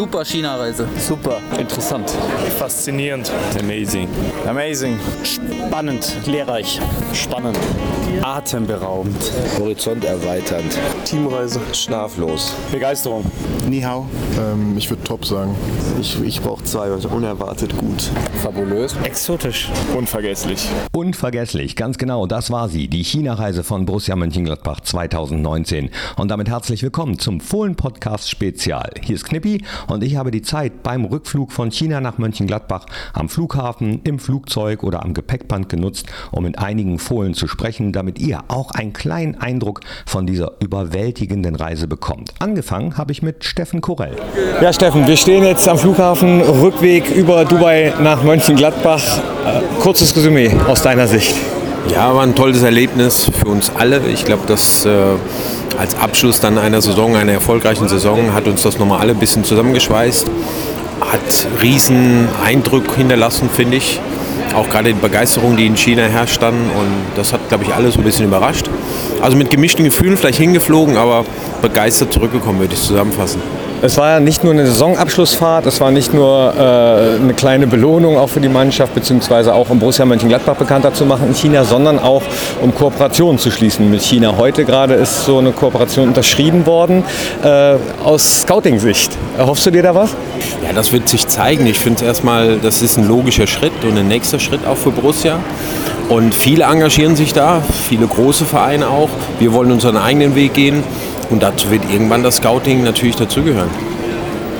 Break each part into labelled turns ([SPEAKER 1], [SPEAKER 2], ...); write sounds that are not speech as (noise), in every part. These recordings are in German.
[SPEAKER 1] Super China-Reise.
[SPEAKER 2] Super. Interessant.
[SPEAKER 3] Faszinierend.
[SPEAKER 4] Amazing.
[SPEAKER 5] Amazing.
[SPEAKER 2] Spannend. Lehrreich. Spannend.
[SPEAKER 5] Atemberaubend.
[SPEAKER 6] Horizont erweiternd.
[SPEAKER 3] Teamreise.
[SPEAKER 4] Schlaflos.
[SPEAKER 2] Begeisterung.
[SPEAKER 5] Ni hao.
[SPEAKER 7] Ähm, ich würde top sagen.
[SPEAKER 4] Ich, ich brauche zwei. Unerwartet gut.
[SPEAKER 6] Fabulös.
[SPEAKER 2] Exotisch.
[SPEAKER 3] Unvergesslich.
[SPEAKER 8] Unvergesslich, ganz genau, das war sie, die China-Reise von Borussia Mönchengladbach 2019. Und damit herzlich willkommen zum Fohlen-Podcast Spezial. Hier ist Knippi und ich habe die Zeit beim Rückflug von China nach Mönchengladbach am Flughafen, im Flugzeug oder am Gepäckband genutzt, um mit einigen Fohlen zu sprechen, damit ihr auch einen kleinen Eindruck von dieser überwältigenden Reise bekommt. Angefangen habe ich mit Steffen Korell.
[SPEAKER 2] Ja, Steffen, wir stehen jetzt am Flughafen, Rückweg über Dubai nach Mönchengladbach. Äh, kurzes Resümee aus deiner Sicht.
[SPEAKER 4] Ja, war ein tolles Erlebnis für uns alle. Ich glaube, dass äh, als Abschluss dann einer Saison, einer erfolgreichen Saison, hat uns das nochmal alle ein bisschen zusammengeschweißt. Hat riesen Eindruck hinterlassen, finde ich. Auch gerade die Begeisterung, die in China herrscht dann. Und das hat, glaube ich, alle so ein bisschen überrascht. Also mit gemischten Gefühlen vielleicht hingeflogen, aber begeistert zurückgekommen, würde ich zusammenfassen.
[SPEAKER 2] Es war ja nicht nur eine Saisonabschlussfahrt, es war nicht nur äh, eine kleine Belohnung auch für die Mannschaft, beziehungsweise auch um Borussia Mönchengladbach bekannter zu machen in China, sondern auch um Kooperationen zu schließen mit China. Heute gerade ist so eine Kooperation unterschrieben worden. Äh, aus Scouting-Sicht, erhoffst du dir da was?
[SPEAKER 4] Ja, das wird sich zeigen. Ich finde erstmal, das ist ein logischer Schritt und ein nächster Schritt auch für Borussia. Und viele engagieren sich da, viele große Vereine auch. Wir wollen unseren eigenen Weg gehen. Und dazu wird irgendwann das Scouting natürlich dazugehören.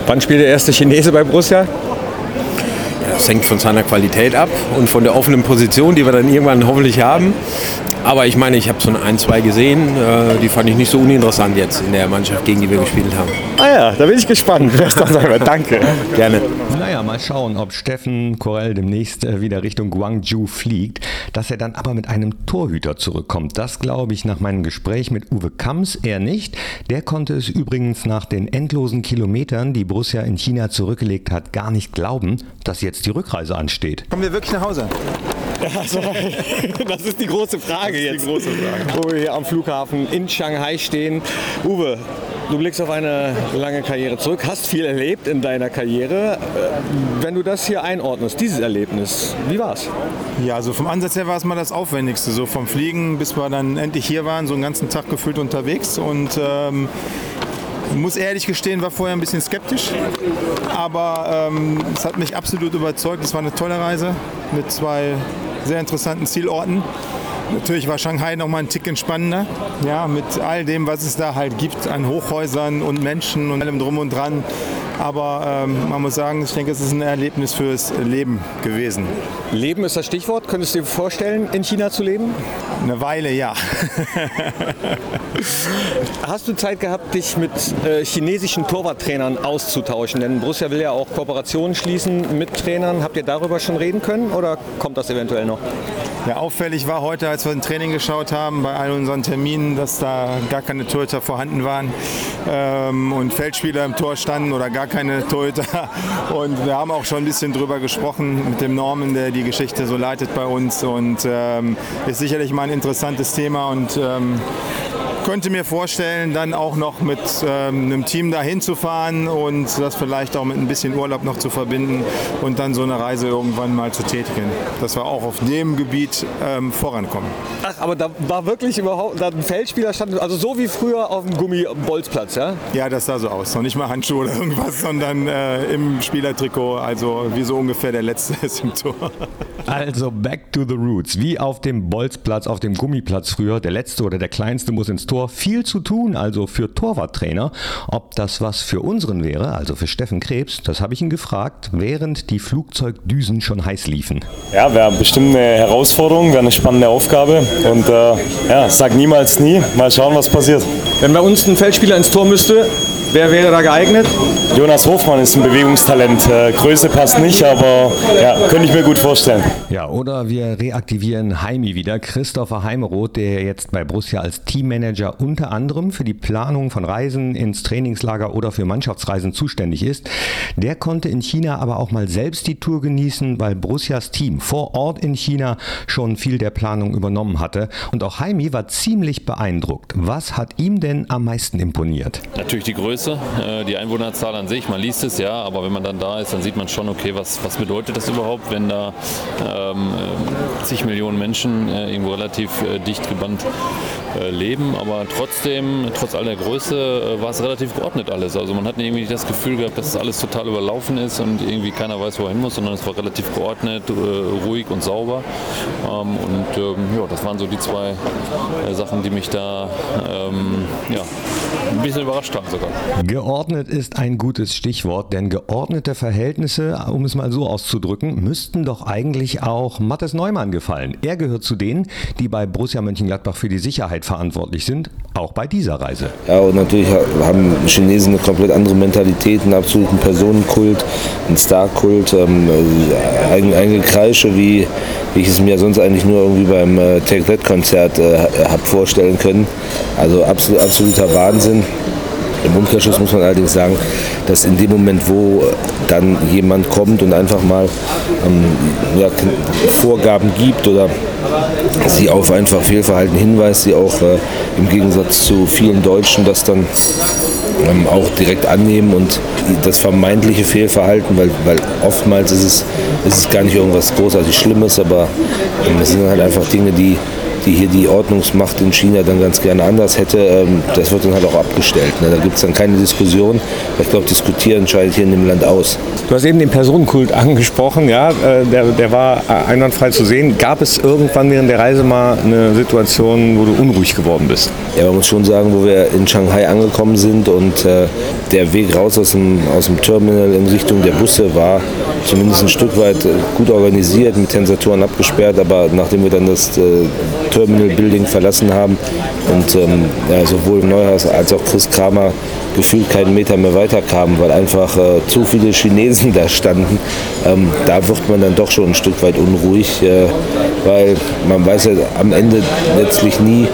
[SPEAKER 2] Wann spielt der erste Chinese bei Borussia?
[SPEAKER 4] Ja, das hängt von seiner Qualität ab und von der offenen Position, die wir dann irgendwann hoffentlich haben. Aber ich meine, ich habe so ein, zwei gesehen, äh, die fand ich nicht so uninteressant jetzt in der Mannschaft, gegen die wir gespielt haben.
[SPEAKER 2] Ah ja, da bin ich gespannt. Danke. (laughs)
[SPEAKER 4] Gerne.
[SPEAKER 8] Naja, mal schauen, ob Steffen Korell demnächst äh, wieder Richtung Guangzhou fliegt. Dass er dann aber mit einem Torhüter zurückkommt, das glaube ich nach meinem Gespräch mit Uwe Kamms eher nicht. Der konnte es übrigens nach den endlosen Kilometern, die Borussia in China zurückgelegt hat, gar nicht glauben, dass jetzt die Rückreise ansteht.
[SPEAKER 5] Kommen wir wirklich nach Hause?
[SPEAKER 2] Also, (laughs) das ist die große Frage jetzt,
[SPEAKER 3] große Frage.
[SPEAKER 2] wo wir hier am Flughafen in Shanghai stehen. Uwe, du blickst auf eine lange Karriere zurück, hast viel erlebt in deiner Karriere. Äh, Wenn du das hier einordnest, dieses Erlebnis, wie war's?
[SPEAKER 5] Ja, also vom Ansatz her war es mal das Aufwendigste. So vom Fliegen, bis wir dann endlich hier waren, so einen ganzen Tag gefühlt unterwegs. Und ähm, muss ehrlich gestehen, war vorher ein bisschen skeptisch. Aber ähm, es hat mich absolut überzeugt. Es war eine tolle Reise mit zwei sehr interessanten Zielorten. Natürlich war Shanghai noch mal ein Tick spannender. Ja, mit all dem, was es da halt gibt an Hochhäusern und Menschen und allem drum und dran. Aber ähm, man muss sagen, ich denke, es ist ein Erlebnis fürs Leben gewesen.
[SPEAKER 2] Leben ist das Stichwort. Könntest du dir vorstellen, in China zu leben?
[SPEAKER 5] Eine Weile, ja. (laughs)
[SPEAKER 2] Hast du Zeit gehabt, dich mit äh, chinesischen Torwarttrainern auszutauschen? Denn Borussia will ja auch Kooperationen schließen mit Trainern. Habt ihr darüber schon reden können oder kommt das eventuell noch?
[SPEAKER 5] Ja, auffällig war heute, als wir ein Training geschaut haben, bei all unseren Terminen, dass da gar keine Torhüter vorhanden waren ähm, und Feldspieler im Tor standen oder gar keine Torhüter. (laughs) Und wir haben auch schon ein bisschen drüber gesprochen mit dem Norman, der die Geschichte so leitet bei uns und ähm, ist sicherlich mal ein interessantes Thema und ähm, könnte mir vorstellen, dann auch noch mit ähm, einem Team dahin zu fahren und das vielleicht auch mit ein bisschen Urlaub noch zu verbinden und dann so eine Reise irgendwann mal zu tätigen. Dass wir auch auf dem Gebiet ähm, vorankommen.
[SPEAKER 2] Ach, aber da war wirklich überhaupt da ein Feldspieler stand, also so wie früher auf dem Gummibolzplatz, ja?
[SPEAKER 5] Ja, das sah so aus. Noch nicht mal Handschuhe oder irgendwas, sondern äh, im Spielertrikot. Also wie so ungefähr der letzte (laughs) ist im Tor.
[SPEAKER 8] Also back to the roots. Wie auf dem Bolzplatz, auf dem Gummiplatz früher. Der letzte oder der kleinste muss ins Tor. Viel zu tun, also für Torwarttrainer. Ob das was für unseren wäre, also für Steffen Krebs, das habe ich ihn gefragt, während die Flugzeugdüsen schon heiß liefen.
[SPEAKER 9] Ja, wäre bestimmt eine Herausforderung, wäre eine spannende Aufgabe. Und äh, ja, sag niemals nie. Mal schauen, was passiert.
[SPEAKER 2] Wenn bei uns ein Feldspieler ins Tor müsste, wer wäre da geeignet?
[SPEAKER 9] Jonas Hofmann ist ein Bewegungstalent. Äh, Größe passt nicht, aber ja, könnte ich mir gut vorstellen.
[SPEAKER 8] Ja, oder wir reaktivieren Heimi wieder. Christopher Heimeroth, der jetzt bei Borussia als Teammanager unter anderem für die Planung von Reisen ins Trainingslager oder für Mannschaftsreisen zuständig ist. Der konnte in China aber auch mal selbst die Tour genießen, weil Borussias Team vor Ort in China schon viel der Planung übernommen hatte. Und auch Heimi war ziemlich beeindruckt. Was hat ihm denn am meisten imponiert?
[SPEAKER 10] Natürlich die Größe
[SPEAKER 1] Größe, äh, die Einwohnerzahl an sich, man liest es ja, aber wenn man dann da ist, dann sieht man schon, okay, was, was bedeutet das überhaupt, wenn da ähm, zig Millionen Menschen äh, irgendwo relativ äh, dicht gebannt leben, aber trotzdem, trotz all der Größe, äh, war es relativ geordnet alles. Also man hat irgendwie nicht das Gefühl gehabt, dass alles total überlaufen ist und irgendwie keiner weiß, wohin muss, sondern es war relativ geordnet, äh, ruhig und sauber. Ähm, und ähm, ja, das waren so die zwei Sachen, die mich da ähm, ja, ein bisschen überrascht haben sogar.
[SPEAKER 8] Geordnet ist ein gutes Stichwort, denn geordnete Verhältnisse, um es mal so auszudrücken, müssten doch eigentlich auch Mattes Neumann gefallen. Er gehört zu denen, die bei Borussia Mönchengladbach für die Sicherheit verantwortlich sind, auch bei dieser Reise.
[SPEAKER 6] Ja, und natürlich haben Chinesen eine komplett andere Mentalität, einen absoluten Personenkult, einen Starkult, ähm, äh, Kreische, wie, wie ich es mir sonst eigentlich nur irgendwie beim äh, Take That Konzert äh, habe vorstellen können. Also absolut, absoluter Wahnsinn. Im Umkehrschluss muss man allerdings sagen, dass in dem Moment, wo dann jemand kommt und einfach mal ähm, ja, Vorgaben gibt oder sie auf einfach Fehlverhalten hinweist, sie auch äh, im Gegensatz zu vielen Deutschen das dann ähm, auch direkt annehmen und das vermeintliche Fehlverhalten, weil, weil oftmals ist es, ist es gar nicht irgendwas großartig Schlimmes, aber ähm, es sind halt einfach Dinge, die die hier die Ordnungsmacht in China dann ganz gerne anders hätte, ähm, das wird dann halt auch abgestellt. Ne? Da gibt es dann keine Diskussion. Ich glaube, diskutieren scheidet hier in dem Land aus.
[SPEAKER 2] Du hast eben den Personenkult angesprochen, ja, äh, der, der war einwandfrei zu sehen. Gab es irgendwann während der Reise mal eine Situation, wo du unruhig geworden bist?
[SPEAKER 6] Ja, man muss schon sagen, wo wir in Shanghai angekommen sind und äh, der Weg raus aus dem, aus dem Terminal in Richtung der Busse war zumindest ein Stück weit äh, gut organisiert, mit Tensatoren abgesperrt, aber nachdem wir dann das äh, Terminal Building verlassen haben und ähm, ja, sowohl Neuhaus als auch Chris Kramer gefühlt keinen Meter mehr weiter kamen, weil einfach äh, zu viele Chinesen (laughs) da standen, ähm, da wird man dann doch schon ein Stück weit unruhig, äh, weil man weiß ja am Ende letztlich nie,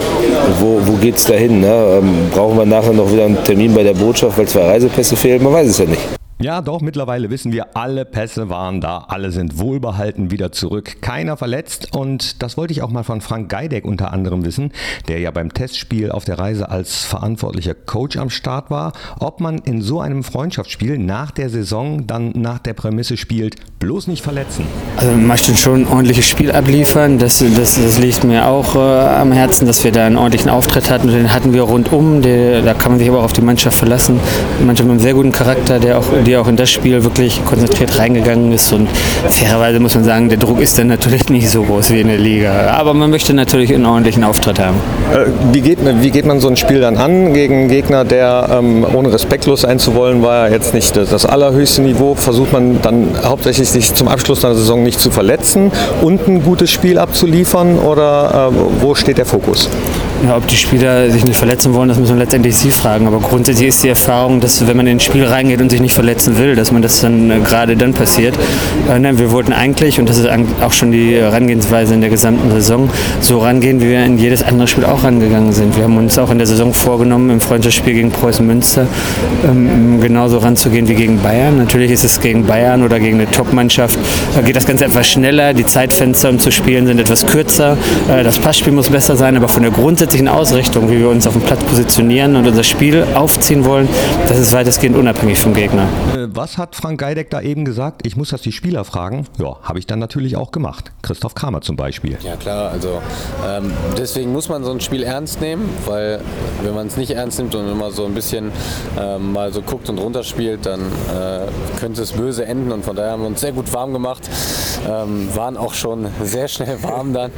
[SPEAKER 6] wo, wo geht es dahin. Ne? Ähm, brauchen wir nachher noch wieder einen Termin bei der Botschaft, weil zwei Reisepässe fehlen? Man weiß es ja nicht.
[SPEAKER 8] Ja, doch, mittlerweile wissen wir, alle Pässe waren da, alle sind wohlbehalten wieder zurück, keiner verletzt. Und das wollte ich auch mal von Frank Geideck unter anderem wissen, der ja beim Testspiel auf der Reise als verantwortlicher Coach am Start war, ob man in so einem Freundschaftsspiel nach der Saison dann nach der Prämisse spielt, bloß nicht verletzen.
[SPEAKER 10] Also man möchte schon ein ordentliches Spiel abliefern, das, das, das liegt mir auch äh, am Herzen, dass wir da einen ordentlichen Auftritt hatten, den hatten wir rundum, der, da kann man sich aber auch auf die Mannschaft verlassen, die Mannschaft mit einem sehr guten Charakter, der auch die auch in das Spiel wirklich konzentriert reingegangen ist. Und fairerweise muss man sagen, der Druck ist dann natürlich (laughs) nicht so groß wie in der Liga. Aber man möchte natürlich einen ordentlichen Auftritt haben.
[SPEAKER 2] Äh, wie, geht, wie geht man so ein Spiel dann an gegen einen Gegner, der ähm, ohne respektlos sein zu wollen, war ja jetzt nicht das allerhöchste Niveau. Versucht man dann hauptsächlich sich zum Abschluss der Saison nicht zu verletzen und ein gutes Spiel abzuliefern oder äh, wo steht der Fokus?
[SPEAKER 10] Ja, ob die Spieler sich nicht verletzen wollen, das müssen wir letztendlich sie fragen. Aber grundsätzlich ist die Erfahrung, dass wenn man in ein Spiel reingeht und sich nicht verletzen will, dass man das dann äh, gerade dann passiert. Äh, nein, wir wollten eigentlich, und das ist auch schon die Herangehensweise in der gesamten Saison, so rangehen, wie wir in jedes andere Spiel auch rangegangen sind. Wir haben uns auch in der Saison vorgenommen, im Freundschaftsspiel gegen Preußen Münster ähm, genauso ranzugehen wie gegen Bayern. Natürlich ist es gegen Bayern oder gegen eine Top-Mannschaft, da geht das Ganze etwas schneller, die Zeitfenster, um zu spielen, sind etwas kürzer. Äh, das Passspiel muss besser sein, aber von der Grundsätze grundsätzlichen Ausrichtung, wie wir uns auf dem Platz positionieren und unser Spiel aufziehen wollen, das ist weitestgehend unabhängig vom Gegner.
[SPEAKER 8] Äh, was hat Frank Geideck da eben gesagt? Ich muss das die Spieler fragen. Ja, habe ich dann natürlich auch gemacht. Christoph Kramer zum Beispiel.
[SPEAKER 11] Ja klar, also ähm, deswegen muss man so ein Spiel ernst nehmen, weil wenn man es nicht ernst nimmt und immer so ein bisschen ähm, mal so guckt und runterspielt, dann äh, könnte es böse enden und von daher haben wir uns sehr gut warm gemacht, ähm, waren auch schon sehr schnell warm dann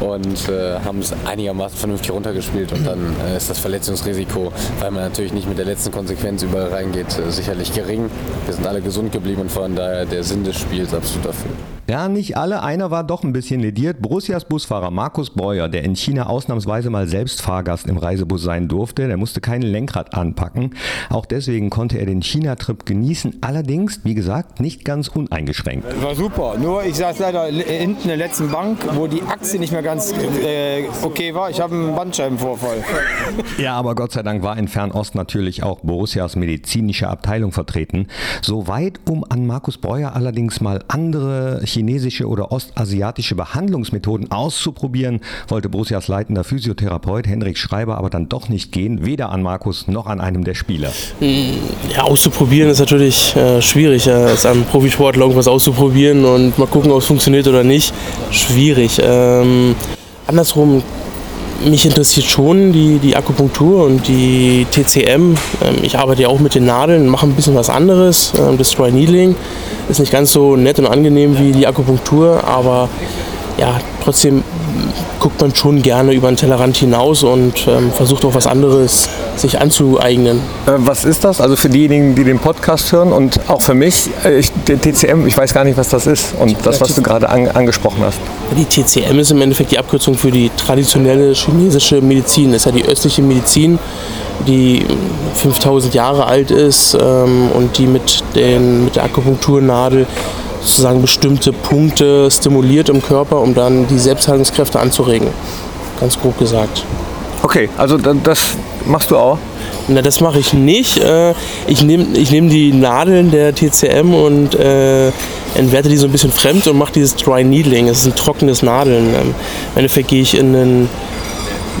[SPEAKER 11] und äh, haben es einigermaßen vernünftig vernünftig runtergespielt und dann äh, ist das Verletzungsrisiko, weil man natürlich nicht mit der letzten Konsequenz überall reingeht, äh, sicherlich gering. Wir sind alle gesund geblieben und von daher der Sinn des Spiels absolut erfüllt.
[SPEAKER 8] Ja, nicht alle. Einer war doch ein bisschen lediert. Borussias Busfahrer Markus Breuer, der in China ausnahmsweise mal selbst Fahrgast im Reisebus sein durfte, der musste kein Lenkrad anpacken. Auch deswegen konnte er den China-Trip genießen. Allerdings, wie gesagt, nicht ganz uneingeschränkt.
[SPEAKER 12] War super. Nur ich saß leider hinten in der letzten Bank, wo die Achse nicht mehr ganz äh, okay war. Ich habe einen Bandscheibenvorfall. (laughs)
[SPEAKER 8] Ja, aber Gott sei Dank war in Fernost natürlich auch Borussias medizinische Abteilung vertreten. Soweit, um an Markus Breuer allerdings mal andere chinesische oder ostasiatische Behandlungsmethoden auszuprobieren, wollte Borussias leitender Physiotherapeut Henrik Schreiber aber dann doch nicht gehen, weder an Markus noch an einem der Spieler.
[SPEAKER 13] Ja, auszuprobieren ist natürlich äh, schwierig, äh, als einem Profisportler irgendwas auszuprobieren und mal gucken, ob es funktioniert oder nicht. Schwierig. Ähm, andersrum mich interessiert schon die, die Akupunktur und die TCM. Ähm, ich arbeite ja auch mit den Nadeln, mache ein bisschen was anderes. Ähm, das Dry Needling ist nicht ganz so nett und angenehm wie die Akupunktur, aber ja, trotzdem guckt man schon gerne über den Tellerrand hinaus und ähm, versucht auch was anderes sich anzueignen.
[SPEAKER 2] Äh, was ist das? Also für diejenigen, die den Podcast hören und auch für mich, äh, ich, der TCM, ich weiß gar nicht, was das ist und das, was du gerade an, angesprochen hast.
[SPEAKER 13] Die TCM ist im Endeffekt die Abkürzung für die traditionelle chinesische Medizin. Das ist ja die östliche Medizin, die 5000 Jahre alt ist ähm, und die mit, den, mit der Akupunkturnadel sozusagen bestimmte Punkte stimuliert im Körper, um dann die Selbstheilungskräfte anzuregen. Ganz grob gesagt.
[SPEAKER 2] Okay, also das machst du auch?
[SPEAKER 13] Na, das mache ich nicht. Äh, ich nehme ich nehm die Nadeln der TCM und äh, entwerte die so ein bisschen fremd und mache dieses Dry Needling. Das ist ein trockenes Nadeln. Ähm, Im Endeffekt gehe ich in einen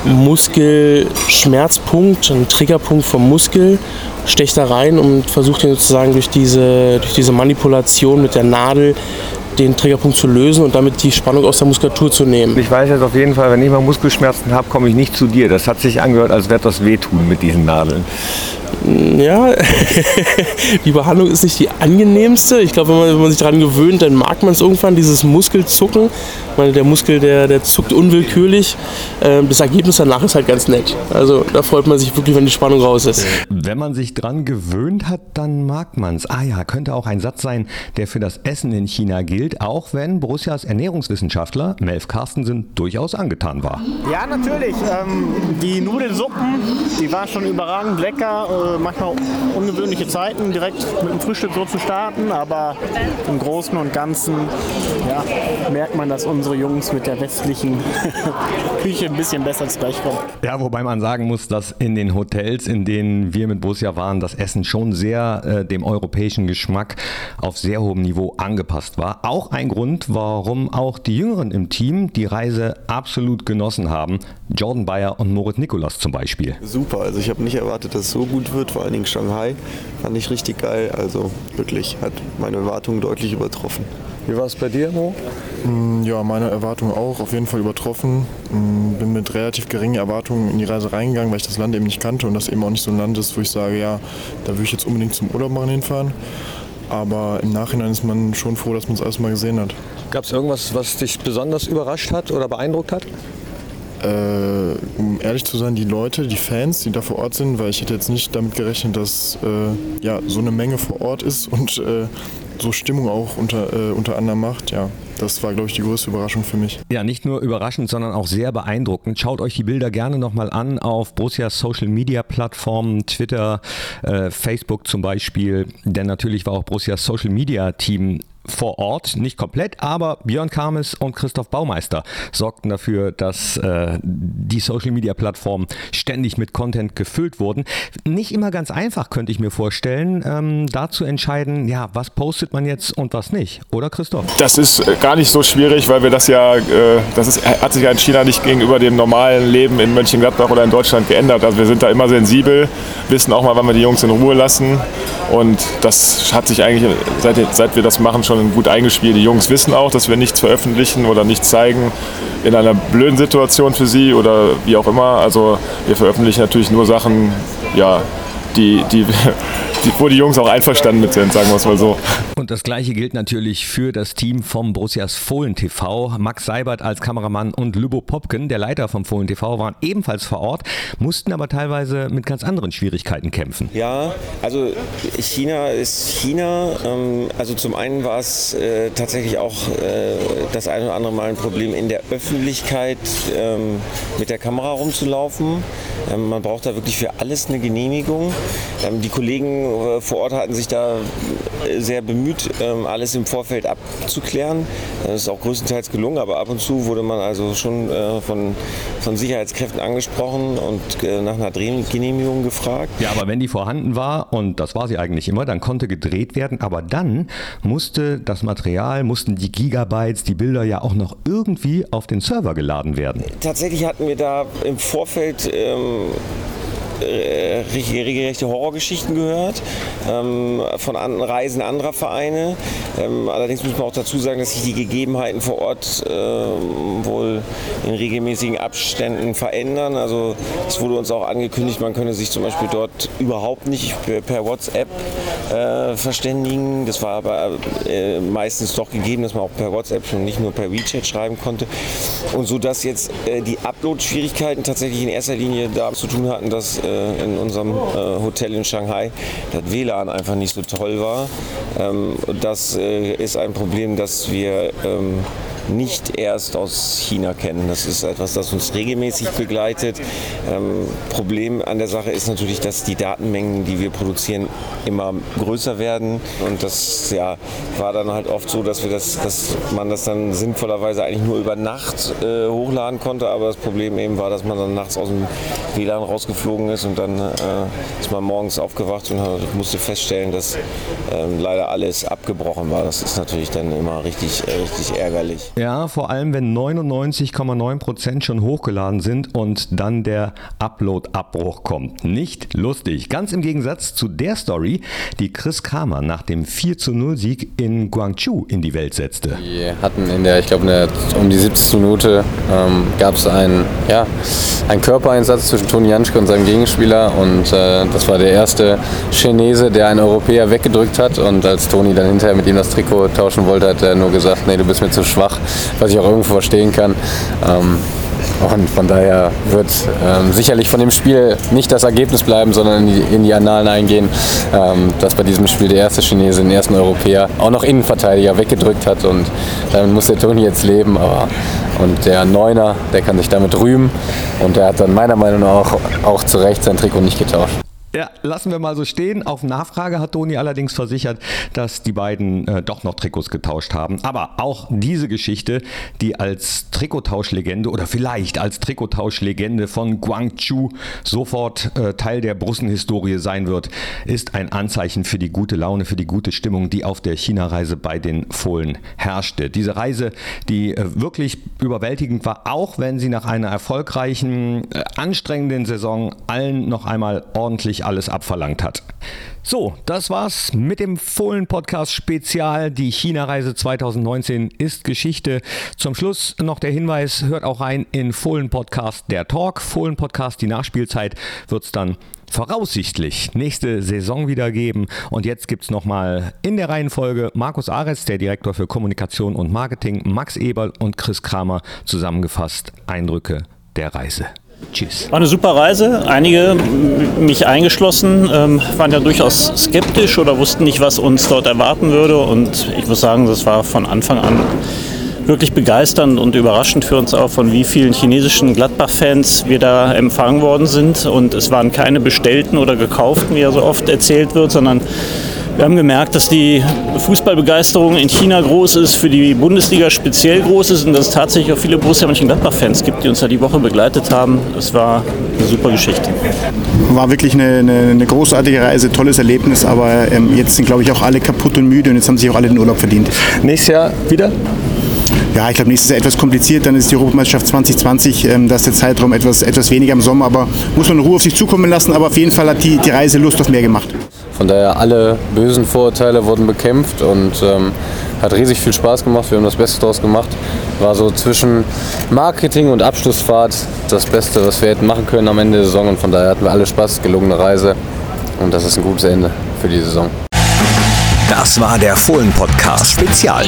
[SPEAKER 13] Muskelschmerzpunkt, einen Triggerpunkt vom Muskel, steche da rein und versuche den sozusagen durch diese, durch diese Manipulation mit der Nadel den Triggerpunkt zu lösen und damit die Spannung aus der Muskulatur zu nehmen.
[SPEAKER 2] Ich weiß jetzt auf jeden Fall, wenn ich mal Muskelschmerzen habe, komme ich nicht zu dir. Das hat sich angehört, als wäre das wehtun mit diesen Nadeln.
[SPEAKER 13] Ja, (laughs) die Behandlung ist nicht die angenehmste. Ich glaube, wenn man, wenn man sich daran gewöhnt, dann mag man es irgendwann, dieses Muskelzucken. Ich meine, der Muskel, der, der zuckt unwillkürlich. Ähm, das Ergebnis danach ist halt ganz nett. Also da freut man sich wirklich, wenn die Spannung raus ist.
[SPEAKER 8] Wenn man sich dran gewöhnt hat, dann mag man es. Ah ja, könnte auch ein Satz sein, der für das Essen in China gilt, auch wenn Borussias Ernährungswissenschaftler Melf Carstensen durchaus angetan war.
[SPEAKER 14] Ja, natürlich. Ähm, die Nudelsuppen, die waren schon überragend lecker. Äh, manchmal ungewöhnliche Zeiten, direkt mit dem Frühstück so zu starten. Aber im Großen und Ganzen ja, merkt man, dass unsere Jungs mit der westlichen (laughs) Küche ein bisschen besser zurechtkommen.
[SPEAKER 8] Ja, wobei man sagen muss, dass in den Hotels, in denen wir mit Borussia waren, das Essen schon sehr äh, dem europäischen Geschmack auf sehr hohem Niveau angepasst war. Auch ein Grund, warum auch die Jüngeren im Team die Reise absolut genossen haben. Jordan Bayer und Moritz Nikolas zum Beispiel.
[SPEAKER 15] Super, also ich habe nicht erwartet, dass es so gut wird, vor allen Dingen Shanghai. Fand ich richtig geil, also wirklich, hat meine Erwartungen deutlich übertroffen.
[SPEAKER 2] Wie war es bei dir, Mo?
[SPEAKER 7] Mm, Ja, meine Erwartungen auch auf jeden Fall übertroffen. Mm, Bin mit relativ geringen Erwartungen in die Reise reingegangen, weil ich das Land eben nicht kannte und das eben auch nicht so ein Land ist, wo ich sage, ja, da würde ich jetzt unbedingt zum Urlaub machen hinfahren. Aber im Nachhinein ist man schon froh, dass man es alles mal gesehen hat.
[SPEAKER 2] Gab es irgendwas, was dich besonders überrascht hat oder beeindruckt hat?
[SPEAKER 7] Äh, um ehrlich zu sein, die Leute, die Fans, die da vor Ort sind, weil ich hätte jetzt nicht damit gerechnet, dass äh, ja, so eine Menge vor Ort ist und äh, so Stimmung auch unter, äh, unter anderem macht. Ja, das war, glaube ich, die größte Überraschung für mich.
[SPEAKER 8] Ja, nicht nur überraschend, sondern auch sehr beeindruckend. Schaut euch die Bilder gerne nochmal an auf Borussias Social Media Plattformen, Twitter, äh, Facebook zum Beispiel. Denn natürlich war auch Borussias Social Media Team vor Ort, nicht komplett, aber Björn Kames und Christoph Baumeister sorgten dafür, dass äh, die Social Media Plattformen ständig mit Content gefüllt wurden. Nicht immer ganz einfach, könnte ich mir vorstellen, ähm, da zu entscheiden, ja, was postet man jetzt und was nicht, oder Christoph?
[SPEAKER 3] Das ist äh, gar nicht so schwierig, weil wir das ja, äh, das ist, hat sich ja in China nicht gegenüber dem normalen Leben in Mönchengladbach oder in Deutschland geändert. Also wir sind da immer sensibel, wissen auch mal, wann wir die Jungs in Ruhe lassen. Und das hat sich eigentlich, seit, seit wir das machen, schon gut eingespielt. Die Jungs wissen auch, dass wir nichts veröffentlichen oder nichts zeigen in einer blöden Situation für sie oder wie auch immer. Also wir veröffentlichen natürlich nur Sachen, ja, die, die, die, wo die Jungs auch einverstanden mit sind, sagen wir es mal so.
[SPEAKER 8] Und das gleiche gilt natürlich für das Team vom Borussias Fohlen TV. Max Seibert als Kameramann und Lübo Popken, der Leiter vom Fohlen TV, waren ebenfalls vor Ort, mussten aber teilweise mit ganz anderen Schwierigkeiten kämpfen.
[SPEAKER 16] Ja, also China ist China. Ähm, Also zum einen war es äh, tatsächlich auch äh, das eine oder andere Mal ein Problem in der Öffentlichkeit ähm, mit der Kamera rumzulaufen. Ähm, Man braucht da wirklich für alles eine Genehmigung. die Kollegen vor Ort hatten sich da äh, sehr bemüht, ähm, alles im Vorfeld abzuklären. Das ist auch größtenteils gelungen, aber ab und zu wurde man also schon äh, von, von Sicherheitskräften angesprochen und äh, nach einer Drehgenehmigung gefragt.
[SPEAKER 8] Ja, aber wenn die vorhanden war, und das war sie eigentlich immer, dann konnte gedreht werden, aber dann musste das Material, mussten die Gigabytes, die Bilder ja auch noch irgendwie auf den Server geladen werden.
[SPEAKER 16] Tatsächlich hatten wir da im Vorfeld ähm, äh, regelrechte Horrorgeschichten gehört ähm, von an, Reisen anderer Vereine. Ähm, allerdings muss man auch dazu sagen, dass sich die Gegebenheiten vor Ort äh, wohl in regelmäßigen Abständen verändern. Also es wurde uns auch angekündigt, man könne sich zum Beispiel dort überhaupt nicht per WhatsApp äh, verständigen. Das war aber äh, meistens doch gegeben, dass man auch per WhatsApp schon nicht nur per WeChat schreiben konnte. Und so dass jetzt äh, die Upload-Schwierigkeiten tatsächlich in erster Linie damit zu tun hatten, dass äh, in unserem äh, Hotel in Shanghai das WLAN einfach nicht so toll war. Ähm, das äh, ist ein Problem, das wir ähm, nicht erst aus China kennen. Das ist etwas, das uns regelmäßig begleitet. Ähm, Problem an der Sache ist natürlich, dass die Datenmengen, die wir produzieren, immer größer werden. Und das ja, war dann halt oft so, dass, wir das, dass man das dann sinnvollerweise eigentlich nur über Nacht äh, hochladen konnte. Aber das Problem eben war, dass man dann nachts aus dem WLAN rausgeflogen ist und dann äh, ist man morgens aufgewacht und musste feststellen, dass äh, leider alles abgebrochen war. Das ist natürlich dann immer richtig, äh, richtig ärgerlich.
[SPEAKER 8] Ja, vor allem wenn 99,9% schon hochgeladen sind und dann der Upload-Abbruch kommt. Nicht lustig. Ganz im Gegensatz zu der Story, die Chris Kramer nach dem 4 zu 0 Sieg in Guangzhou in die Welt setzte.
[SPEAKER 11] Die hatten in der, ich glaube, um die 70. Minute ähm, gab es einen, ja, einen Körpereinsatz zwischen Toni Janschke und seinem Gegenspieler und äh, das war der erste Chinese, der einen Europäer weggedrückt hat und als Toni dann hinterher mit ihm das Trikot tauschen wollte, hat er nur gesagt, nee, du bist mir zu schwach was ich auch irgendwo verstehen kann. Ähm, und von daher wird ähm, sicherlich von dem Spiel nicht das Ergebnis bleiben, sondern in die, in die Annalen eingehen, ähm, dass bei diesem Spiel der erste Chinese, den ersten Europäer, auch noch Innenverteidiger weggedrückt hat. Und damit muss der Toni jetzt leben. Aber, und der Neuner, der kann sich damit rühmen. Und der hat dann meiner Meinung nach auch, auch zu Recht sein Trikot nicht getauscht.
[SPEAKER 8] Ja, lassen wir mal so stehen. Auf Nachfrage hat Toni allerdings versichert, dass die beiden äh, doch noch Trikots getauscht haben. Aber auch diese Geschichte, die als Trikottauschlegende oder vielleicht als Trikottauschlegende von Guangzhou sofort äh, Teil der Brussenhistorie sein wird, ist ein Anzeichen für die gute Laune, für die gute Stimmung, die auf der China-Reise bei den Fohlen herrschte. Diese Reise, die äh, wirklich überwältigend war, auch wenn sie nach einer erfolgreichen, äh, anstrengenden Saison allen noch einmal ordentlich alles abverlangt hat. So, das war's mit dem Fohlen-Podcast Spezial. Die China-Reise 2019 ist Geschichte. Zum Schluss noch der Hinweis, hört auch rein in Fohlen-Podcast der Talk. Fohlen-Podcast, die Nachspielzeit wird's dann voraussichtlich nächste Saison wieder geben. Und jetzt gibt es nochmal in der Reihenfolge Markus Ares, der Direktor für Kommunikation und Marketing, Max Eberl und Chris Kramer zusammengefasst Eindrücke der Reise. Tschüss.
[SPEAKER 17] War eine super Reise. Einige, mich eingeschlossen, ähm, waren ja durchaus skeptisch oder wussten nicht, was uns dort erwarten würde. Und ich muss sagen, das war von Anfang an wirklich begeisternd und überraschend für uns auch, von wie vielen chinesischen Gladbach-Fans wir da empfangen worden sind. Und es waren keine bestellten oder gekauften, wie ja so oft erzählt wird, sondern wir haben gemerkt, dass die Fußballbegeisterung in China groß ist, für die Bundesliga speziell groß ist und dass es tatsächlich auch viele Borussia Mönchengladbach-Fans gibt, die uns da die Woche begleitet haben. Das war eine super Geschichte.
[SPEAKER 18] War wirklich eine, eine, eine großartige Reise, tolles Erlebnis, aber ähm, jetzt sind, glaube ich, auch alle kaputt und müde und jetzt haben sich auch alle den Urlaub verdient.
[SPEAKER 8] Nächstes Jahr wieder?
[SPEAKER 18] Ja, ich glaube, nächstes Jahr etwas kompliziert. Dann ist die Europameisterschaft 2020, ähm, da ist der Zeitraum etwas, etwas weniger im Sommer, aber muss man in Ruhe auf sich zukommen lassen. Aber auf jeden Fall hat die, die Reise Lust auf mehr gemacht.
[SPEAKER 11] Von daher alle bösen Vorurteile wurden bekämpft und ähm, hat riesig viel Spaß gemacht. Wir haben das Beste daraus gemacht. War so zwischen Marketing und Abschlussfahrt das Beste, was wir hätten machen können am Ende der Saison. Und von daher hatten wir alle Spaß, gelungene Reise. Und das ist ein gutes Ende für die Saison.
[SPEAKER 8] Das war der Fohlen-Podcast Spezial.